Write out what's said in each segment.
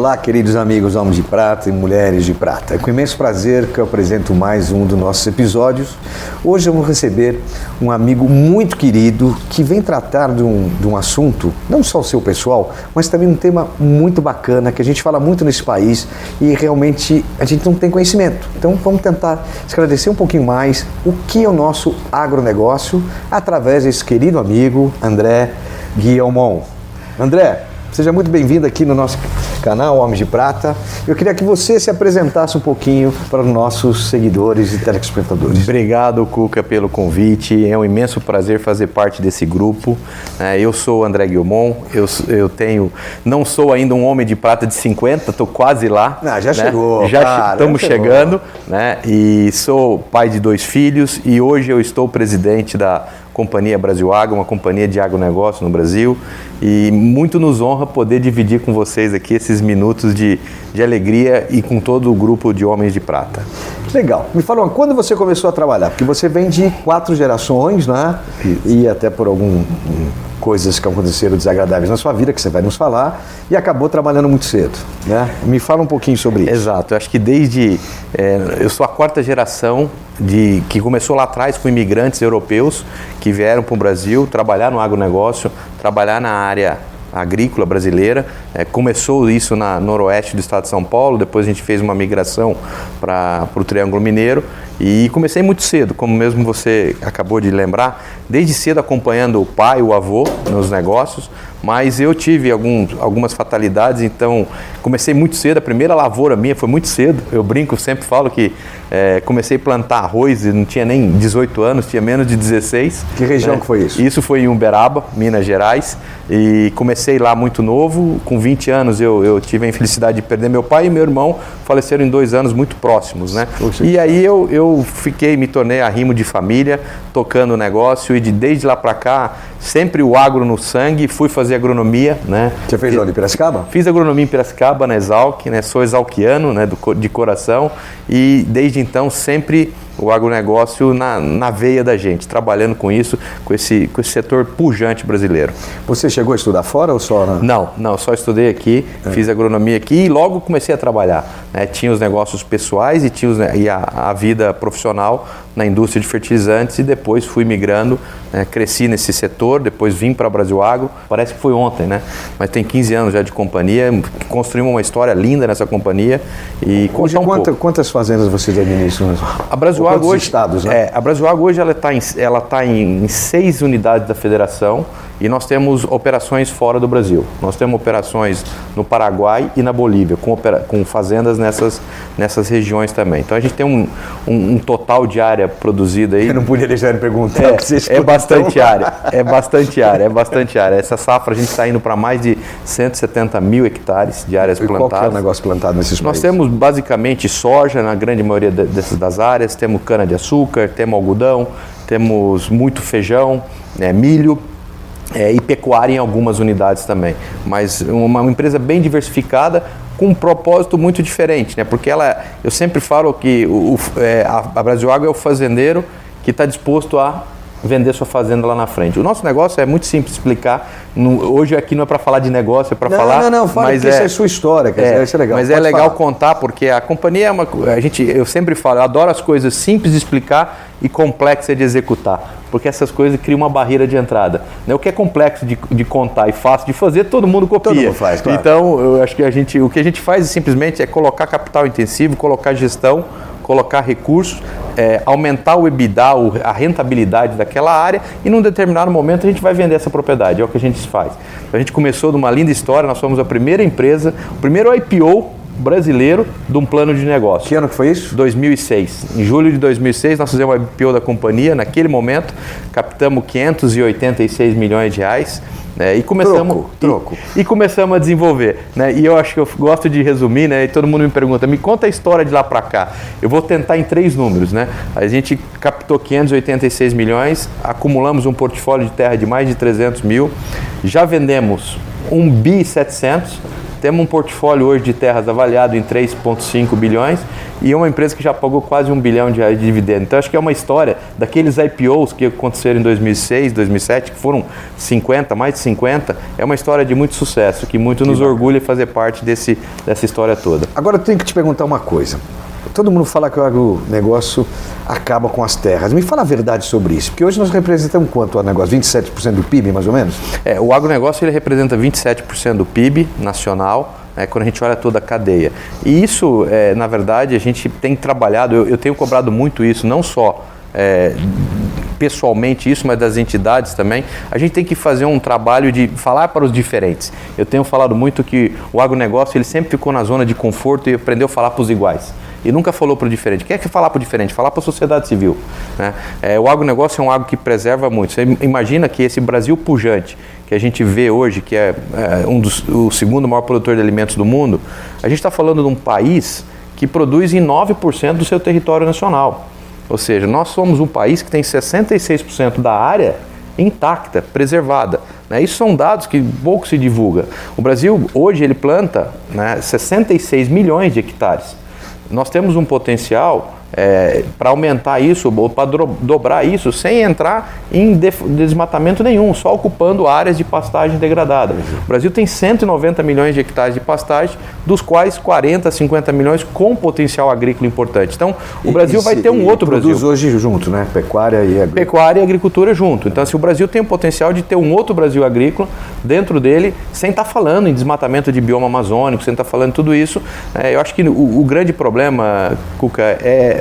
Olá, queridos amigos homens de prata e mulheres de prata. É com imenso prazer que eu apresento mais um dos nossos episódios. Hoje vou receber um amigo muito querido que vem tratar de um, de um assunto, não só o seu pessoal, mas também um tema muito bacana que a gente fala muito nesse país e realmente a gente não tem conhecimento. Então vamos tentar esclarecer um pouquinho mais o que é o nosso agronegócio através desse querido amigo André Guilhermon. André, seja muito bem-vindo aqui no nosso canal Homens de Prata. Eu queria que você se apresentasse um pouquinho para os nossos seguidores e telespectadores. Obrigado, Cuca, pelo convite. É um imenso prazer fazer parte desse grupo. É, eu sou o André Guilmon, eu, eu tenho, não sou ainda um homem de prata de 50, estou quase lá. Ah, já né? chegou. Já estamos chegando, né? E sou pai de dois filhos e hoje eu estou presidente da Companhia Brasil Agro, uma companhia de agronegócio no Brasil. E muito nos honra poder dividir com vocês aqui esses minutos de, de alegria e com todo o grupo de Homens de Prata. Legal. Me fala, quando você começou a trabalhar? Porque você vem de quatro gerações, né? Isso. E até por algum coisas que aconteceram desagradáveis na sua vida, que você vai nos falar, e acabou trabalhando muito cedo. Né? Me fala um pouquinho sobre isso. Exato, eu acho que desde. É, eu sou a quarta geração de, que começou lá atrás com imigrantes europeus que vieram para o Brasil trabalhar no agronegócio, trabalhar na área agrícola brasileira. É, começou isso na noroeste do estado de São Paulo, depois a gente fez uma migração para o Triângulo Mineiro e comecei muito cedo, como mesmo você acabou de lembrar, desde cedo acompanhando o pai, o avô nos negócios, mas eu tive algum, algumas fatalidades, então comecei muito cedo. A primeira lavoura minha foi muito cedo. Eu brinco, sempre falo que é, comecei a plantar arroz e não tinha nem 18 anos, tinha menos de 16. Que região né? que foi isso? Isso foi em Uberaba, Minas Gerais, e comecei lá muito novo. Com 20 anos eu, eu tive a infelicidade de perder meu pai e meu irmão faleceram em dois anos muito próximos, né? E aí eu, eu fiquei, me tornei arrimo de família, tocando o negócio e de desde lá para cá sempre o agro no sangue. Fui fazer agronomia, né? Você fez onde, em Piracicaba? Fiz agronomia em Piracicaba, na Exalc, né? Sou exalquiano, né? Do, de coração e desde então sempre o agronegócio na, na veia da gente, trabalhando com isso, com esse, com esse setor pujante brasileiro. Você chegou a estudar fora ou só? Na... Não, não, só estudei aqui, é. fiz agronomia aqui e logo comecei a trabalhar. Né? Tinha os negócios pessoais e tinha os, e a, a vida profissional na indústria de fertilizantes e depois fui migrando, né? cresci nesse setor, depois vim para Brasil Agro, parece que foi ontem, né? Mas tem 15 anos já de companhia, construímos uma história linda nessa companhia e Hoje, um quanta, quantas fazendas vocês administram? A Brasil Agro hoje, estados, né? É, a Brasil hoje ela está em, ela tá em, em seis unidades da federação e nós temos operações fora do Brasil. Nós temos operações no Paraguai e na Bolívia, com, opera, com fazendas nessas, nessas regiões também. Então a gente tem um, um, um total de área produzida aí. Eu não podia deixar de perguntar. É, é bastante área, é bastante área, é bastante área. Essa safra a gente está indo para mais de 170 mil hectares de áreas e plantadas. Qual é o negócio plantado nesses Nós países? temos basicamente soja na grande maioria dessas das áreas, temos cana de açúcar, temos algodão, temos muito feijão, né, milho é, e pecuária em algumas unidades também. Mas uma, empresa bem diversificada com um propósito muito diferente, né? Porque ela, eu sempre falo que o, o, é, a Brasil Água é o fazendeiro que está disposto a vender sua fazenda lá na frente. O nosso negócio é muito simples de explicar. No, hoje aqui não é para falar de negócio, é para falar. Não, não, fala mas é, isso é sua história, quer é, isso é legal. Mas Pode é legal falar. contar porque a companhia é uma, a gente, eu sempre falo, eu adoro as coisas simples de explicar e complexas de executar, porque essas coisas criam uma barreira de entrada. Né? O que é complexo de, de contar e fácil de fazer, todo mundo copia. Todo mundo faz, claro. Então, eu acho que a gente, o que a gente faz simplesmente é colocar capital intensivo, colocar gestão colocar recursos, é, aumentar o EBITDA, a rentabilidade daquela área e num determinado momento a gente vai vender essa propriedade, é o que a gente faz. A gente começou de uma linda história, nós fomos a primeira empresa, o primeiro IPO brasileiro de um plano de negócio. Que ano que foi isso? 2006. Em julho de 2006 nós fizemos o IPO da companhia, naquele momento captamos 586 milhões de reais. Né, e começamos troco, troco. E, e, começamos a desenvolver, né? E eu acho que eu gosto de resumir, né? E todo mundo me pergunta, me conta a história de lá para cá. Eu vou tentar em três números, né? A gente captou 586 milhões, acumulamos um portfólio de terra de mais de 300 mil, já vendemos 1 bi 700 temos um portfólio hoje de terras avaliado em 3,5 bilhões e uma empresa que já pagou quase um bilhão de reais de dividendo. Então, acho que é uma história daqueles IPOs que aconteceram em 2006, 2007, que foram 50, mais de 50, é uma história de muito sucesso, que muito que nos bacana. orgulha fazer parte desse, dessa história toda. Agora, eu tenho que te perguntar uma coisa. Todo mundo fala que o agronegócio acaba com as terras. Me fala a verdade sobre isso, porque hoje nós representamos quanto o negócio? 27% do PIB, mais ou menos? É, o agronegócio ele representa 27% do PIB nacional, é, quando a gente olha toda a cadeia. E isso, é, na verdade, a gente tem trabalhado, eu, eu tenho cobrado muito isso, não só é, pessoalmente isso, mas das entidades também, a gente tem que fazer um trabalho de falar para os diferentes. Eu tenho falado muito que o agronegócio ele sempre ficou na zona de conforto e aprendeu a falar para os iguais e nunca falou para o diferente. Quer que falar para o diferente? Falar para a sociedade civil. Né? É, o agronegócio é um algo que preserva muito. Você imagina que esse Brasil pujante que a gente vê hoje, que é, é um dos, o segundo maior produtor de alimentos do mundo, a gente está falando de um país que produz em 9% do seu território nacional. Ou seja, nós somos um país que tem 66% da área intacta, preservada. Né? Isso são dados que pouco se divulga. O Brasil hoje ele planta né, 66 milhões de hectares nós temos um potencial é, para aumentar isso ou para dobrar isso sem entrar em desmatamento nenhum, só ocupando áreas de pastagem degradada. O Brasil tem 190 milhões de hectares de pastagem, dos quais 40, 50 milhões com potencial agrícola importante. Então, o Brasil e, vai ter um outro produz Brasil. hoje junto, né? Pecuária e agricultura. Pecuária e agricultura junto. Então, assim, o Brasil tem o potencial de ter um outro Brasil agrícola dentro dele, sem estar tá falando em desmatamento de bioma amazônico, sem estar tá falando tudo isso. É, eu acho que o, o grande problema, Cuca, é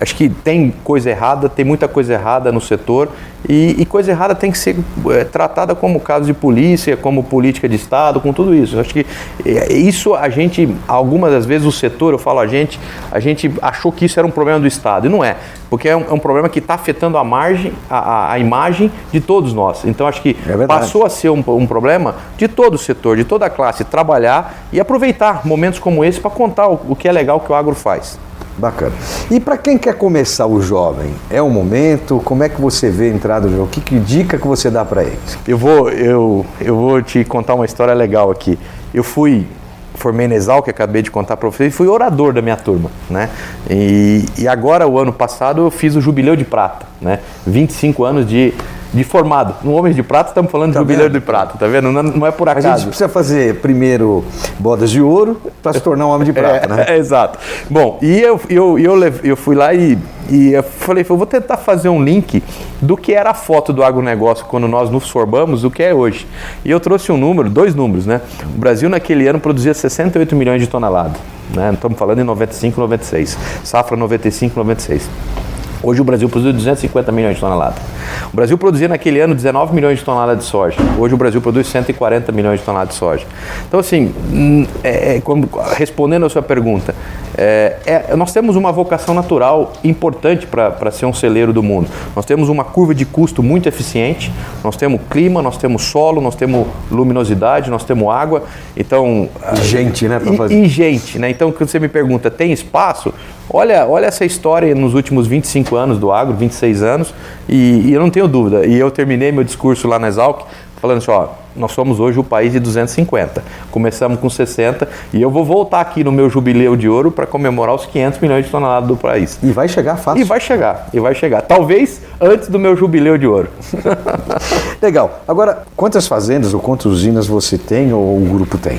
acho que tem coisa errada, tem muita coisa errada no setor e, e coisa errada tem que ser é, tratada como caso de polícia, como política de Estado, com tudo isso. Acho que é, isso a gente, algumas das vezes o setor, eu falo a gente, a gente achou que isso era um problema do Estado e não é, porque é um, é um problema que está afetando a margem, a, a, imagem de todos nós. Então acho que é passou a ser um, um problema de todo o setor, de toda a classe, trabalhar e aproveitar momentos como esse para contar o, o que é legal que o agro faz. Bacana. E para quem quer começar o jovem, é o momento? Como é que você vê a entrada do jogo? Que, que dica que você dá para eles? Eu vou, eu, eu vou te contar uma história legal aqui. Eu fui formei na que acabei de contar para vocês, e fui orador da minha turma, né? E, e agora, o ano passado, eu fiz o Jubileu de Prata, né? 25 anos de de formado. No Homens de Prata estamos falando tá de jubileu de prata, tá vendo? Não, não, é por acaso. A gente precisa fazer primeiro bodas de ouro para se tornar um homem de prata, é, né? É, exato. Bom, e eu, eu, eu, eu fui lá e, e eu falei, eu vou tentar fazer um link do que era a foto do agronegócio quando nós nos formamos, do que é hoje. E eu trouxe um número, dois números, né? O Brasil naquele ano produzia 68 milhões de toneladas. Né? Estamos falando em 95, 96. Safra 95, 96. Hoje o Brasil produz 250 milhões de toneladas. O Brasil produzia naquele ano 19 milhões de toneladas de soja. Hoje o Brasil produz 140 milhões de toneladas de soja. Então, assim, hum, é, é, respondendo a sua pergunta, é, é, nós temos uma vocação natural importante para ser um celeiro do mundo. Nós temos uma curva de custo muito eficiente, nós temos clima, nós temos solo, nós temos luminosidade, nós temos água. Então, e gente, né? E, e gente, né? Então, quando você me pergunta, tem espaço? Olha, olha essa história nos últimos 25 anos do agro, 26 anos, e, e eu não tenho dúvida. E eu terminei meu discurso lá na Exalc falando assim, ó, nós somos hoje o país de 250. Começamos com 60 e eu vou voltar aqui no meu jubileu de ouro para comemorar os 500 milhões de toneladas do país. E vai chegar fácil. E vai chegar, e vai chegar. Talvez antes do meu jubileu de ouro. Legal. Agora, quantas fazendas ou quantas usinas você tem ou o grupo tem?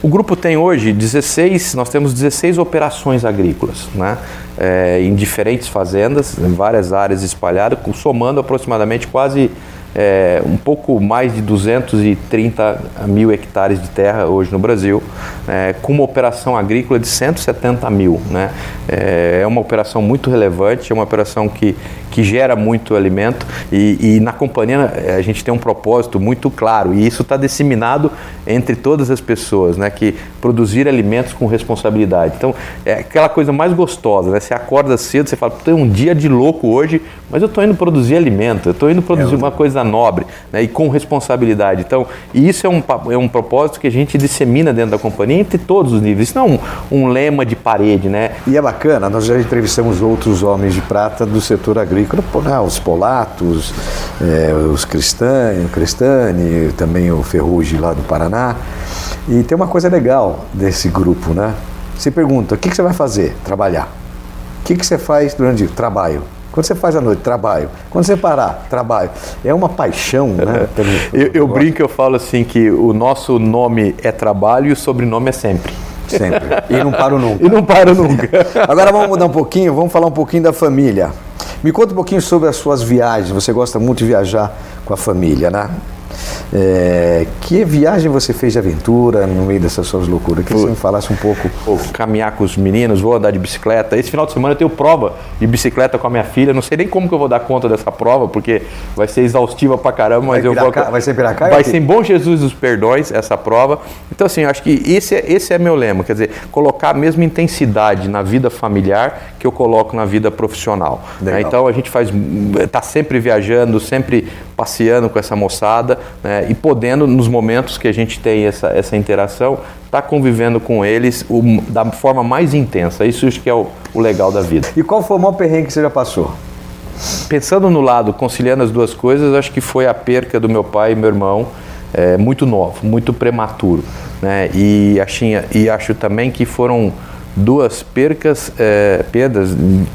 O grupo tem hoje 16, nós temos 16 operações agrícolas, né? É, em diferentes fazendas, em várias áreas espalhadas, somando aproximadamente quase é, um pouco mais de 230 mil hectares de terra hoje no Brasil, é, com uma operação agrícola de 170 mil. Né? É, é uma operação muito relevante, é uma operação que, que gera muito alimento e, e na companhia é, a gente tem um propósito muito claro e isso está disseminado entre todas as pessoas, né? que produzir alimentos com responsabilidade. Então, é aquela coisa mais gostosa, né? Você acorda cedo, você fala, tem um dia de louco hoje, mas eu estou indo produzir alimento, eu estou indo produzir é, uma coisa nobre né? e com responsabilidade. Então, isso é um, é um propósito que a gente dissemina dentro da companhia entre todos os níveis. Isso não é um, um lema de parede, né? E é bacana, nós já entrevistamos outros homens de prata do setor agrícola, né? os Polatos, é, os Cristani, o Cristani, também o Ferrugem lá do Paraná. E tem uma coisa legal desse grupo, né? Você pergunta, o que, que você vai fazer? Trabalhar. O que, que você faz durante o? Trabalho. Quando você faz à noite, trabalho. Quando você parar, trabalho. É uma paixão, né? eu, eu brinco, eu falo assim que o nosso nome é trabalho e o sobrenome é sempre. Sempre. E não paro nunca. e não paro nunca. Agora vamos mudar um pouquinho, vamos falar um pouquinho da família. Me conta um pouquinho sobre as suas viagens. Você gosta muito de viajar com a família, né? É, que viagem você fez de aventura no meio dessas suas loucuras? Que você me falasse um pouco. Vou caminhar com os meninos, vou andar de bicicleta. Esse final de semana eu tenho prova de bicicleta com a minha filha. Não sei nem como que eu vou dar conta dessa prova, porque vai ser exaustiva pra caramba, mas vai eu vou. Vai ser Piracá? Vai ser em Bom Jesus dos Perdões essa prova. Então, assim, eu acho que esse é, esse é meu lema, quer dizer, colocar a mesma intensidade na vida familiar que eu coloco na vida profissional. Né? Então a gente faz, está sempre viajando, sempre passeando com essa moçada né? e podendo, nos momentos que a gente tem essa, essa interação, estar tá convivendo com eles o, da forma mais intensa. Isso acho que é o, o legal da vida. E qual foi o maior perrengue que você já passou? Pensando no lado, conciliando as duas coisas, acho que foi a perca do meu pai e meu irmão, é, muito novo, muito prematuro. Né? E, achinha, e acho também que foram duas percas, é, perdas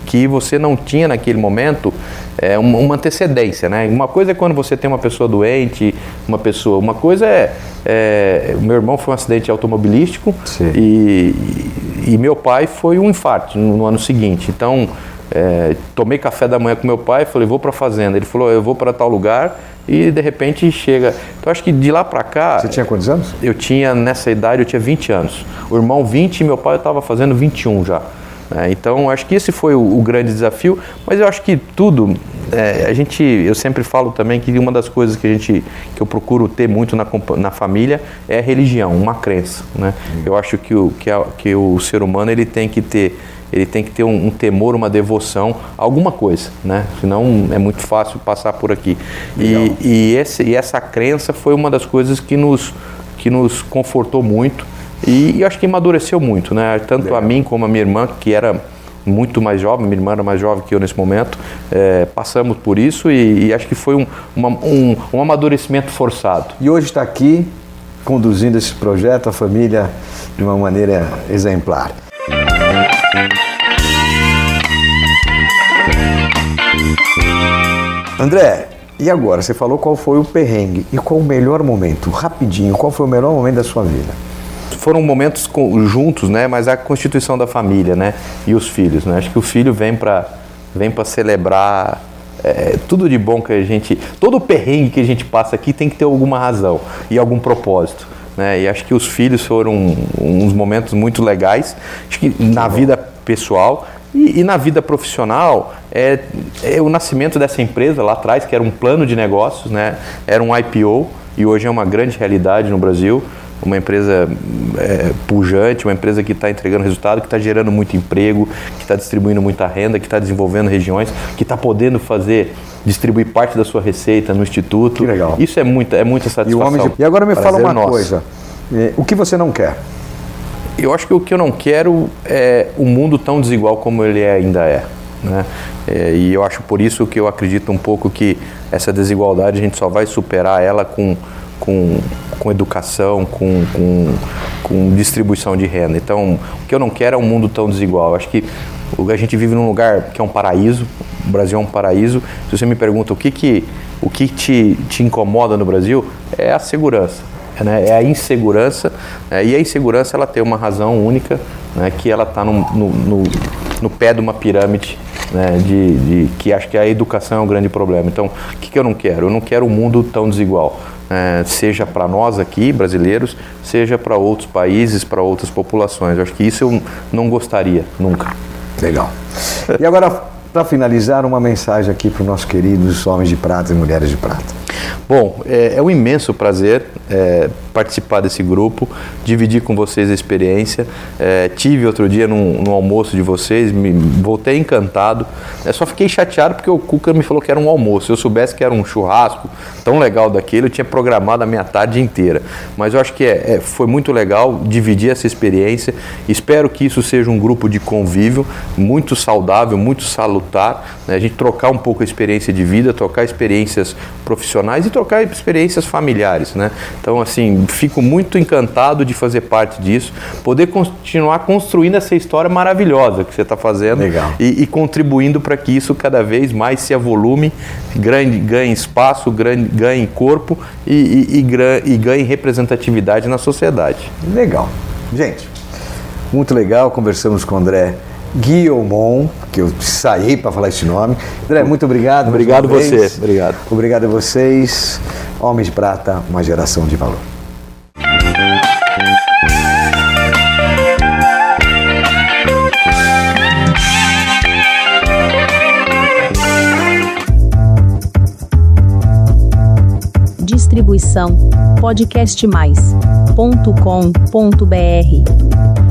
que você não tinha naquele momento é, uma, antecedência, né? Uma coisa é quando você tem uma pessoa doente, uma pessoa, uma coisa é, é meu irmão foi um acidente automobilístico e, e, meu pai foi um infarto no, no ano seguinte. Então é, tomei café da manhã com meu pai, falei vou para a fazenda. Ele falou eu vou para tal lugar e de repente chega. Então acho que de lá para cá. Você tinha quantos anos? Eu tinha, nessa idade, eu tinha 20 anos. O irmão 20 e meu pai estava fazendo 21 já. É, então acho que esse foi o, o, grande desafio, mas eu acho que tudo. É, a gente, eu sempre falo também que uma das coisas que a gente, que eu procuro ter muito na, na família é a religião, uma crença. Né? Eu acho que o, que, a, que o ser humano ele tem que ter ele tem que ter um, um, temor, uma devoção, alguma coisa, né? Senão é muito fácil passar por aqui. E, e, esse, e essa crença foi uma das coisas que nos, que nos confortou muito e, e acho que amadureceu muito, né? Tanto Legal. a mim como a minha irmã, que era muito mais jovem, minha irmã era mais jovem que eu nesse momento, é, passamos por isso e, e, acho que foi um, uma, um, um amadurecimento forçado. E hoje está aqui conduzindo esse projeto, a família, de uma maneira exemplar. André, e agora? Você falou qual foi o perrengue e qual o melhor momento? Rapidinho, qual foi o melhor momento da sua vida? Foram momentos juntos, né? Mas a constituição da família, né? E os filhos, né? Acho que o filho vem para vem para celebrar é, tudo de bom que a gente, todo o perrengue que a gente passa aqui tem que ter alguma razão e algum propósito. Né? E acho que os filhos foram uns momentos muito legais. Acho que na vida pessoal e, e, na vida profissional, é, é, o nascimento dessa empresa lá atrás, que era um plano de negócios, né? era um IPO e hoje é uma grande realidade no Brasil. Uma empresa é, pujante, uma empresa que está entregando resultado, que está gerando muito emprego, que está distribuindo muita renda, que está desenvolvendo regiões, que está podendo fazer distribuir parte da sua receita no instituto. Que legal. Isso é muita, é muita satisfação. E, de... e agora me fala uma nosso. coisa. É, o que você não quer? Eu acho que o que eu não quero é o mundo tão desigual como ele ainda é. Né? É, e eu acho por isso que eu acredito um pouco que essa desigualdade a gente só vai superar ela com, com, com educação, com, com, com distribuição de renda. Então, o que eu não quero é um mundo tão desigual. Acho que a gente vive num lugar que é um paraíso, o Brasil é um paraíso. Se você me pergunta o que, que, o que te, te incomoda no Brasil, é a segurança né, é a insegurança, né, e a insegurança ela tem uma razão única, né, que ela está no, no, no, no, pé de uma pirâmide né, de, de, que acho que a educação é um grande problema. Então, o que, que eu não quero? Eu não quero um mundo tão desigual. É, seja para nós aqui, brasileiros, seja para outros países, para outras populações. Eu acho que isso eu não gostaria nunca. Legal. E agora, para finalizar, uma mensagem aqui para os nossos queridos homens de prata e mulheres de prata. Bom, é, é um imenso prazer é, participar desse grupo, dividir com vocês a experiência. É, tive outro dia no almoço de vocês, me voltei encantado. É, só fiquei chateado porque o Cuca me falou que era um almoço. Se eu soubesse que era um churrasco tão legal daquele, eu tinha programado a minha tarde inteira. Mas eu acho que é, é, foi muito legal dividir essa experiência. Espero que isso seja um grupo de convívio muito saudável, muito salutar. Né? A gente trocar um pouco a experiência de vida, trocar experiências profissionais e trocar experiências familiares, né? Então, assim, fico muito encantado de fazer parte disso, poder continuar construindo essa história maravilhosa que você está fazendo e, e, contribuindo para que isso cada vez mais se avolume, ganhe, ganhe espaço, ganhe, ganhe corpo e, e, e ganhe representatividade na sociedade. Legal. Gente, muito legal, conversamos com o André Guillaumont, que eu saí para falar esse nome. André, muito obrigado. Obrigado você. Obrigado. Obrigado a vocês. Homens de Prata, uma geração de valor. Distribuição podcastmais.com.br